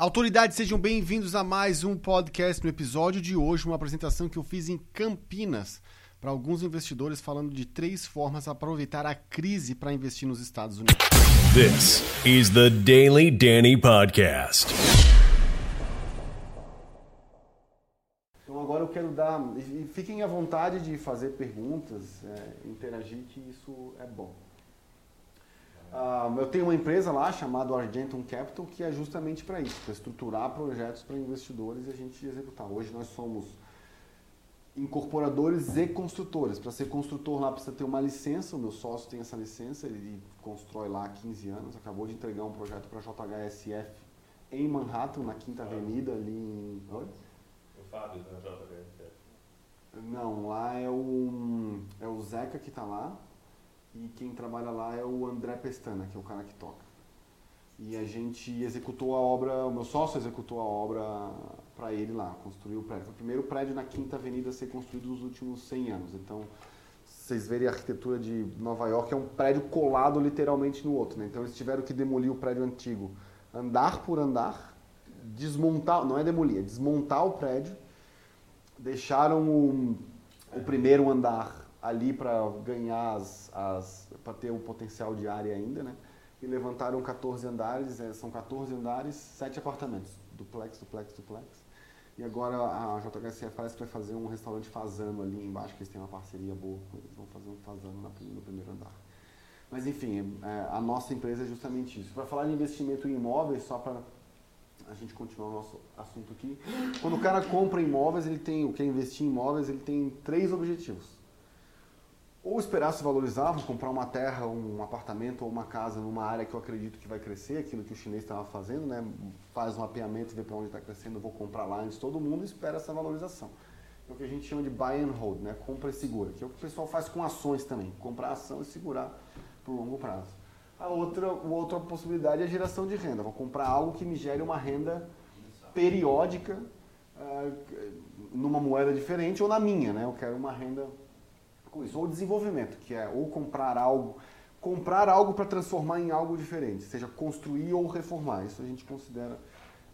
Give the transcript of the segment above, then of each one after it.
Autoridades, sejam bem-vindos a mais um podcast. No episódio de hoje, uma apresentação que eu fiz em Campinas para alguns investidores falando de três formas de aproveitar a crise para investir nos Estados Unidos. This is the Daily Danny Podcast. Então agora eu quero dar. e Fiquem à vontade de fazer perguntas, é, interagir, que isso é bom. Ah, eu tenho uma empresa lá chamada Argentum Capital que é justamente para isso, para estruturar projetos para investidores e a gente executar. Hoje nós somos incorporadores e construtores. Para ser construtor lá precisa ter uma licença, o meu sócio tem essa licença, ele constrói lá há 15 anos, acabou de entregar um projeto para a JHSF em Manhattan, na Quinta Avenida, ali em... Oi? O Fábio da JHSF. Não, lá é o, é o Zeca que está lá, e quem trabalha lá é o André Pestana, que é o cara que toca. E a gente executou a obra, o meu sócio executou a obra para ele lá, construiu o prédio. Foi o primeiro prédio na Quinta Avenida a ser construído nos últimos 100 anos. Então, vocês verem a arquitetura de Nova York, é um prédio colado literalmente no outro. Né? Então, eles tiveram que demolir o prédio antigo, andar por andar, desmontar, não é demolir, é desmontar o prédio, deixaram o, o primeiro andar ali para ganhar as, as para ter o potencial de área ainda, né? E levantaram 14 andares, é, são 14 andares, 7 apartamentos, duplex, duplex, duplex. E agora a JHSF parece que vai fazer um restaurante fazano ali embaixo, que eles têm uma parceria boa com eles, vão fazer um fazano no primeiro andar. Mas enfim, é, a nossa empresa é justamente isso. Para falar de investimento em imóveis, só para a gente continuar o nosso assunto aqui, quando o cara compra imóveis, ele tem, o que é investir em imóveis, ele tem três objetivos ou esperar se valorizar, vou comprar uma terra, um apartamento ou uma casa numa área que eu acredito que vai crescer, aquilo que o chinês estava fazendo, né? faz um mapeamento e vê para onde está crescendo, vou comprar lá antes todo mundo espera essa valorização. É o que a gente chama de buy and hold, né? compra e segura, que é o que o pessoal faz com ações também, comprar ação e segurar por longo prazo. A outra, a outra possibilidade é a geração de renda, vou comprar algo que me gere uma renda periódica uh, numa moeda diferente ou na minha, né? eu quero uma renda com isso. Ou desenvolvimento, que é ou comprar algo, comprar algo para transformar em algo diferente, seja construir ou reformar. Isso a gente considera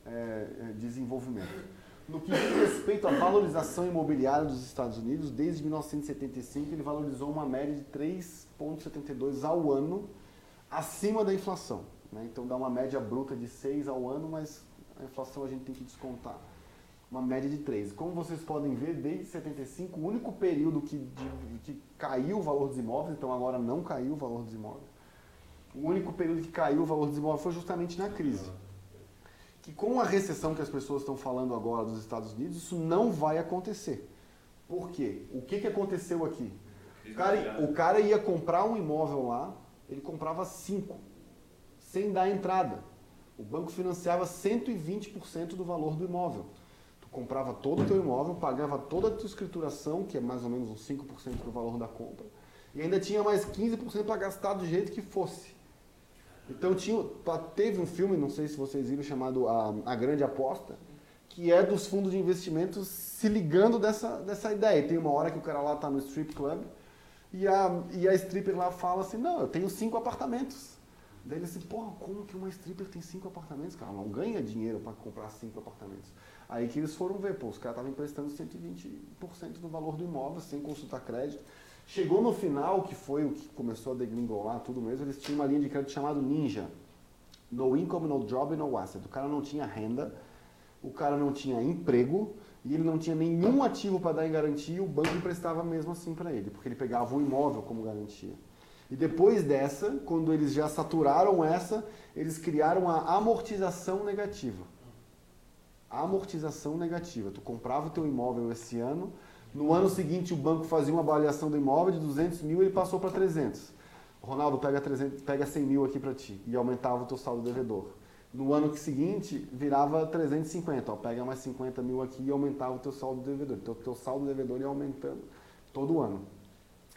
é, desenvolvimento. No que diz respeito à valorização imobiliária dos Estados Unidos, desde 1975 ele valorizou uma média de 3,72 ao ano, acima da inflação. Né? Então dá uma média bruta de 6 ao ano, mas a inflação a gente tem que descontar uma média de 13. Como vocês podem ver, desde 75, o único período que, de, que caiu o valor dos imóveis, então agora não caiu o valor dos imóveis, o único período que caiu o valor dos imóveis foi justamente na crise. Que com a recessão que as pessoas estão falando agora dos Estados Unidos, isso não vai acontecer. Por quê? O que, que aconteceu aqui? O cara, o cara ia comprar um imóvel lá, ele comprava cinco, sem dar entrada. O banco financiava 120% do valor do imóvel comprava todo o teu imóvel, pagava toda a tua escrituração, que é mais ou menos uns 5% do valor da compra, e ainda tinha mais 15% para gastar do jeito que fosse. Então tinha, teve um filme, não sei se vocês viram, chamado A, a Grande Aposta, que é dos fundos de investimentos se ligando dessa, dessa ideia. Tem uma hora que o cara lá está no strip club e a, e a stripper lá fala assim, não, eu tenho cinco apartamentos. Daí ele assim, porra, como que uma stripper tem cinco apartamentos? Cara, não ganha dinheiro para comprar cinco apartamentos. Aí que eles foram ver, pô, os caras estavam emprestando 120% do valor do imóvel sem consultar crédito. Chegou no final, que foi o que começou a degringolar tudo mesmo, eles tinham uma linha de crédito chamada Ninja. No income, no job, no asset. O cara não tinha renda, o cara não tinha emprego e ele não tinha nenhum ativo para dar em garantia, o banco emprestava mesmo assim para ele, porque ele pegava o imóvel como garantia. E depois dessa, quando eles já saturaram essa, eles criaram a amortização negativa amortização negativa. Tu comprava o teu imóvel esse ano, no ano seguinte o banco fazia uma avaliação do imóvel de 200 mil ele passou para 300. Ronaldo, pega, 300, pega 100 mil aqui para ti e aumentava o teu saldo devedor. No ano seguinte virava 350, ó, pega mais 50 mil aqui e aumentava o teu saldo devedor. Então o teu saldo devedor ia aumentando todo ano.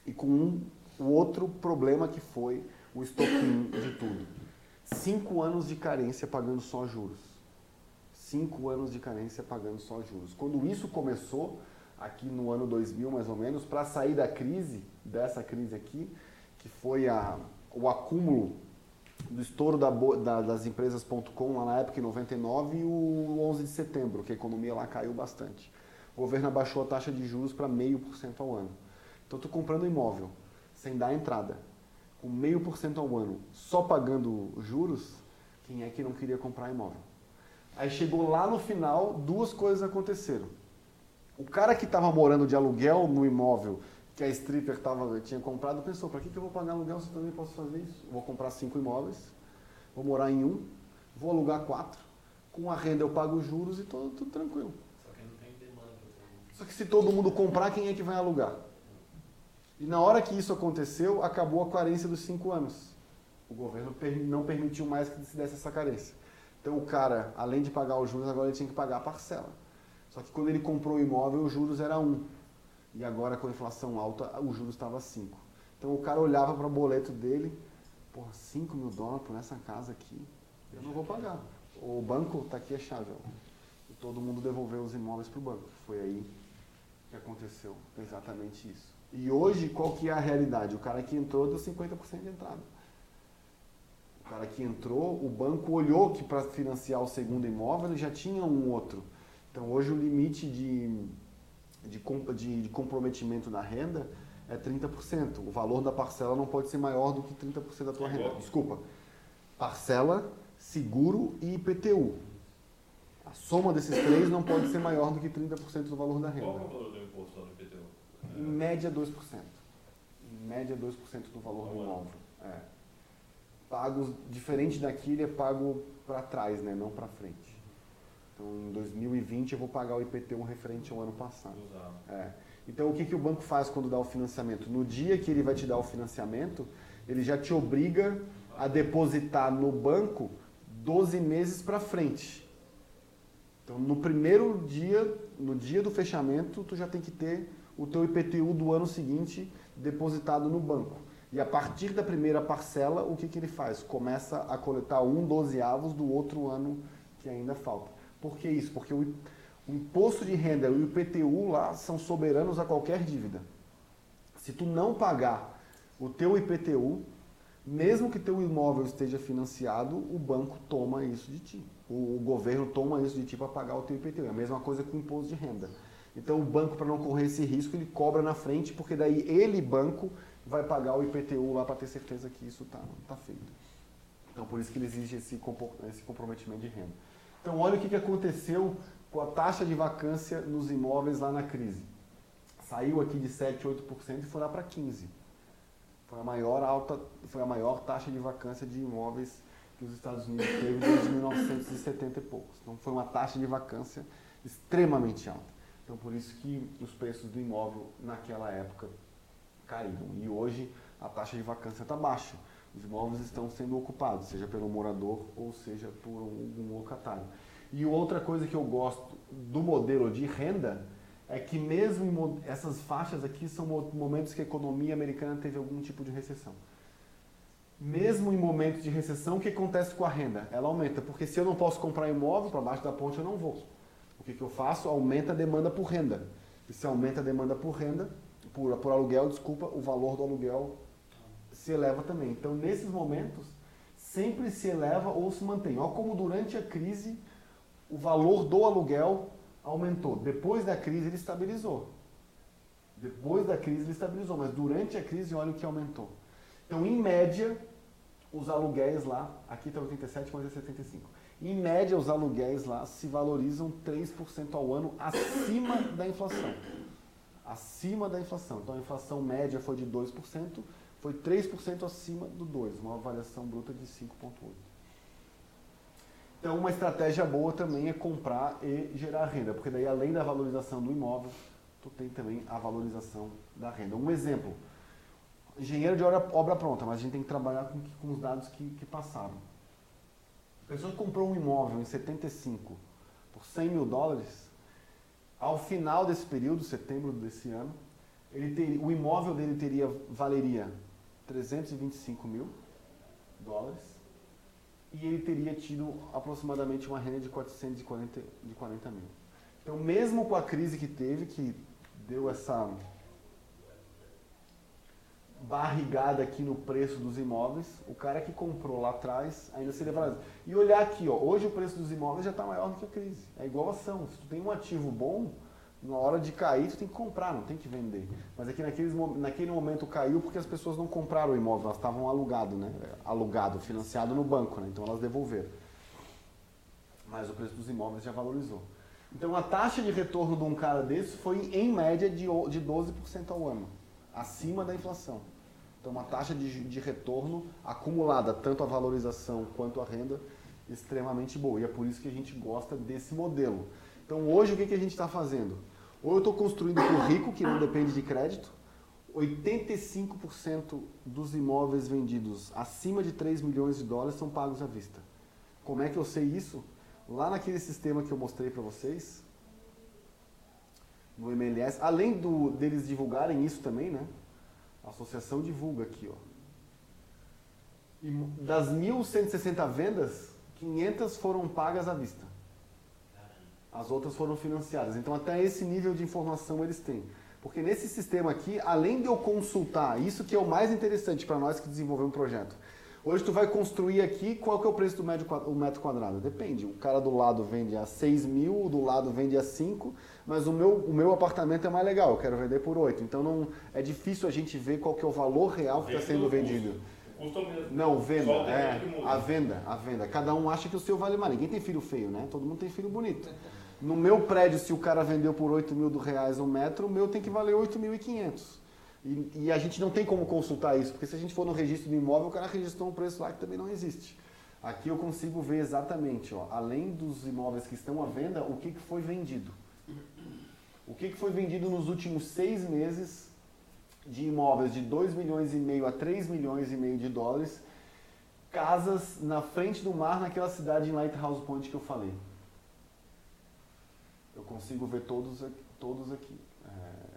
E com um, o outro problema que foi o estoquinho de tudo. Cinco anos de carência pagando só juros cinco anos de carência pagando só juros. Quando isso começou, aqui no ano 2000 mais ou menos, para sair da crise, dessa crise aqui, que foi a, o acúmulo do estouro da, da- das empresas.com lá na época, em 99, e o 11 de setembro, que a economia lá caiu bastante. O governo abaixou a taxa de juros para 0,5% ao ano. Então, estou comprando imóvel, sem dar entrada, com 0,5% ao ano, só pagando juros, quem é que não queria comprar imóvel? Aí chegou lá no final, duas coisas aconteceram. O cara que estava morando de aluguel no imóvel que a stripper tava, tinha comprado pensou, para que, que eu vou pagar aluguel se eu também posso fazer isso? Vou comprar cinco imóveis, vou morar em um, vou alugar quatro, com a renda eu pago os juros e tô, tudo tranquilo. Só que não tem demanda pra Só que se todo mundo comprar, quem é que vai alugar? E na hora que isso aconteceu, acabou a carência dos cinco anos. O governo não permitiu mais que se desse essa carência. Então o cara, além de pagar os juros, agora ele tinha que pagar a parcela. Só que quando ele comprou o imóvel, os juros era um. E agora com a inflação alta, o juros estava 5. Então o cara olhava para o boleto dele, porra, 5 mil dólares por essa casa aqui, eu não vou pagar. O banco está aqui a chave. ó. E todo mundo devolveu os imóveis para o banco. Foi aí que aconteceu exatamente isso. E hoje, qual que é a realidade? O cara que entrou deu 50% de entrada. O cara que entrou, o banco olhou que para financiar o segundo imóvel ele já tinha um outro. Então hoje o limite de, de, de- de comprometimento da renda é 30%. O valor da parcela não pode ser maior do que 30% da tua É renda. Desculpa. Parcela, seguro e IPTU. A soma desses três não pode ser maior do que 30% do valor da Qual renda. que é o valor do imposto no IPTU? Em média 2%. Em média 2% do valor do imóvel. É. Pagos, diferente daqui, ele é pago para trás, né? não para frente. Então, em 2020, eu vou pagar o IPTU referente ao ano passado. É. Então, o que, que o banco faz quando dá o financiamento? No dia que ele vai te dar o financiamento, ele já te obriga a depositar no banco 12 meses para frente. Então, no primeiro dia, no dia do fechamento, tu já tem que ter o teu IPTU do ano seguinte depositado no banco. E a partir da primeira parcela, o que, que ele faz? Começa a coletar um dozeavos do outro ano que ainda falta. Por que isso? Porque o, o imposto de renda e o IPTU lá são soberanos a qualquer dívida. Se tu não pagar o teu IPTU, mesmo que teu imóvel esteja financiado, o banco toma isso de ti. O, o governo toma isso de ti para pagar o teu IPTU. É a mesma coisa com o imposto de renda. Então o banco, para não correr esse risco, ele cobra na frente, porque daí ele, banco, vai pagar o IPTU lá para ter certeza que isso está tá feito. Então por isso que ele exige esse, esse comprometimento de renda. Então olha o que, que aconteceu com a taxa de vacância nos imóveis lá na crise. Saiu aqui de 7, 8% e foi lá para 15%. Foi a maior alta, foi a maior taxa de vacância de imóveis que os Estados Unidos teve desde 1970 e poucos. Então foi uma taxa de vacância extremamente alta. Então por isso que os preços do imóvel naquela época caíram. E hoje a taxa de vacância está baixa. Os imóveis estão sendo ocupados, seja pelo morador ou seja por um locatário. E outra coisa que eu gosto do modelo de renda é que mesmo essas faixas aqui são mo- momentos que a economia americana teve algum tipo de recessão. Mesmo em momentos de recessão, o que acontece com a renda? Ela aumenta, porque se eu não posso comprar imóvel, para baixo da ponte eu não vou. O que, que eu faço? Aumenta a demanda por renda. E se aumenta a demanda por renda, por, por aluguel, desculpa, o valor do aluguel se eleva também. Então, nesses momentos, sempre se eleva ou se mantém. Olha como durante a crise o valor do aluguel aumentou. Depois da crise ele estabilizou. Depois da crise ele estabilizou, mas durante a crise olha o que aumentou. Então, em média, os aluguéis lá, aqui está 87, mas é 75. Em média, os aluguéis lá se valorizam 3% ao ano acima da inflação. Acima da inflação. Então, a inflação média foi de 2%, foi 3% acima do 2%, uma variação bruta de 5,8%. Então, uma estratégia boa também é comprar e gerar renda, porque daí, além da valorização do imóvel, tu tem também a valorização da renda. Um exemplo, engenheiro de obra, obra pronta, mas a gente tem que trabalhar com, com os dados que, que passaram. A pessoa comprou um imóvel em 75 por 100 mil dólares, ao final desse período, setembro desse ano, ele teria, o imóvel dele teria valeria 325 mil dólares e ele teria tido aproximadamente uma renda de 440 de 40 mil. Então, mesmo com a crise que teve, que deu essa barrigada aqui no preço dos imóveis, o cara que comprou lá atrás ainda seria valorizado. E olhar aqui, ó, hoje o preço dos imóveis já está maior do que a crise. É igual ação. Se tu tem um ativo bom, na hora de cair, tu tem que comprar, não tem que vender. Mas aqui naqueles, mo- naquele momento caiu porque as pessoas não compraram o imóvel, elas estavam alugado, né? Alugado, financiado no banco, né? Então elas devolveram. Mas o preço dos imóveis já valorizou. Então a taxa de retorno de um cara desse foi em média de, de 12% ao ano, acima da inflação. Então uma taxa de, de retorno acumulada, tanto a valorização quanto a renda, extremamente boa. E é por isso que a gente gosta desse modelo. Então hoje o que, que a gente está fazendo? Ou eu estou construindo para o rico, que não depende de crédito, 85% dos imóveis vendidos acima de 3 milhões de dólares são pagos à vista. Como é que eu sei isso? Lá naquele sistema que eu mostrei para vocês, no MLS, além do, deles divulgarem isso também, né? A associação divulga aqui, ó. E das 1.160 vendas, 500 foram pagas à vista. As outras foram financiadas. Então, até esse nível de informação eles têm. Porque nesse sistema aqui, além de eu consultar, isso que é o mais interessante para nós que desenvolvemos um projeto. Hoje tu vai construir aqui, qual que é o preço do metro, quadrado? Depende. O cara do lado vende a 6 mil, o do lado vende a 5, mas o meu, o meu apartamento é mais legal, eu quero vender por 8. Então não, é difícil a gente ver qual que é o valor real que está sendo vendido. custo. É mesmo. Não, venda. É, a venda, a venda. Cada um acha que o seu vale mais. Ninguém tem filho feio, né? Todo mundo tem filho bonito. No meu prédio, se o cara vendeu por 8 mil reais um metro, o meu tem que valer 8.500. E, e a gente não tem como consultar isso, porque se a gente for no registro do imóvel, o cara registrou um preço lá que também não existe. Aqui eu consigo ver exatamente, ó, além dos imóveis que estão à venda, o que, que foi vendido. O que, que foi vendido nos últimos seis meses de imóveis de 2 milhões e meio a 3 milhões e meio de dólares, casas na frente do mar naquela cidade em Lighthouse Point que eu falei. Consigo ver todos aqui. Todos aqui. É,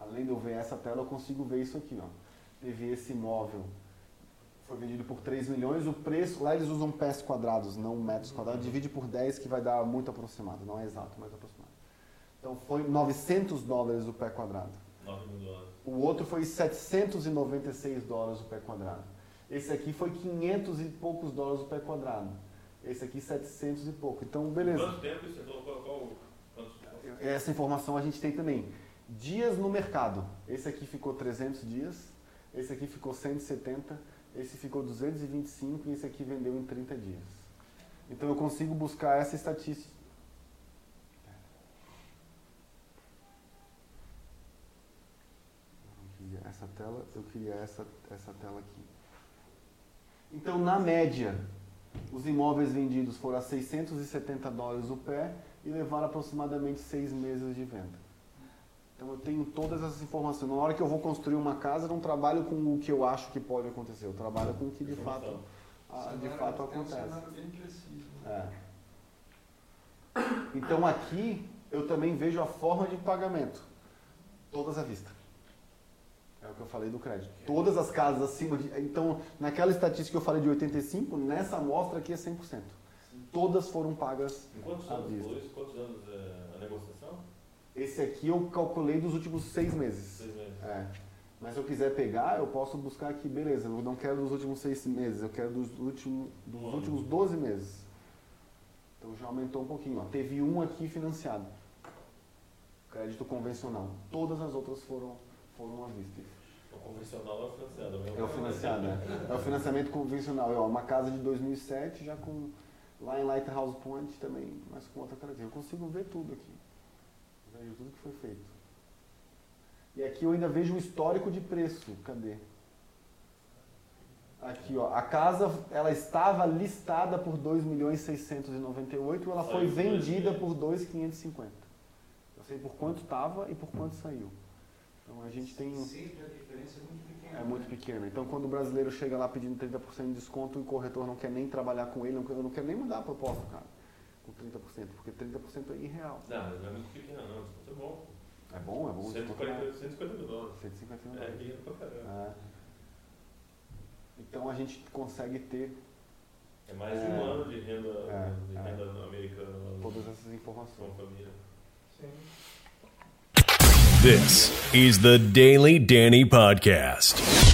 Além de eu ver essa tela, eu consigo ver isso aqui. Ó. Teve esse imóvel, foi vendido por 3 milhões, o preço, lá eles usam pés quadrados, não metros quadrados, divide por 10 que vai dar muito aproximado, não é exato, mas aproximado. Então foi 900 dólares o pé quadrado. 9 mil dólares. O outro foi 796 dólares o pé quadrado. Esse aqui foi 500 e poucos dólares o pé quadrado. Esse aqui 700 e pouco. Então, beleza. Quanto tempo qual, quantos- Essa informação a gente tem também. Dias no mercado. Esse aqui ficou 300 dias, esse aqui ficou 170, esse ficou 225 e esse aqui vendeu em 30 dias. Então eu consigo buscar essa estatística. Essa tela, eu queria essa, essa tela aqui. Então, na média, os imóveis vendidos foram a 670 dólares o pé e levaram aproximadamente seis meses de venda. Então eu tenho todas essas informações. Na hora que eu vou construir uma casa, eu não trabalho com o que eu acho que pode acontecer, eu trabalho com o que de fato, ah, de fato É acontece. preciso. É. né? Então aqui eu também vejo a forma de pagamento. Todas à vista. O que eu falei do crédito. Todas as casas acima de. Então, naquela estatística que eu falei de 85, nessa amostra aqui é 100%. Todas foram pagas Em quantos anos foi? Quantos anos é, a negociação? Esse aqui eu calculei dos últimos seis meses. Seis meses. É. Mas se eu quiser pegar, eu posso buscar aqui, beleza, eu não quero dos últimos seis meses, eu quero dos, últimos dos Um últimos 12 meses. Então já aumentou um pouquinho. Ó. Teve um aqui financiado. Crédito convencional. Todas as outras foram, foram à vista. O convencional é o financiado. mesmo. É o financiado, né? É o financiamento convencional. É uma casa de 2007, já com lá em Lighthouse Point também, mas com outra característica. Eu consigo ver tudo aqui. Vejo tudo que foi feito. E aqui eu ainda vejo o histórico de preço. Cadê? Aqui, ó. A casa, ela estava listada por 2 milhões 698 ela foi vendida por 2,550. Eu sei por quanto estava e por quanto saiu. Então a gente tem... Sempre a diferença é muito pequena. É muito né? pequena. Então, quando o brasileiro chega lá pedindo 30% de desconto e o corretor não quer nem trabalhar com ele, eu não quero nem mudar a proposta, cara, com 30%, porque 30% é irreal. Não, mas não é muito pequeno, não. Desconto é bom. É bom, é bom. o desconto é 140, 150 mil dólares. 150 mil É dólares. dinheiro pra caramba. É. Então, a gente consegue ter É mais de É. um ano de renda, É, de é. renda americana lá todas essas com a informações. família. Sim. This is the Daily Danny Podcast.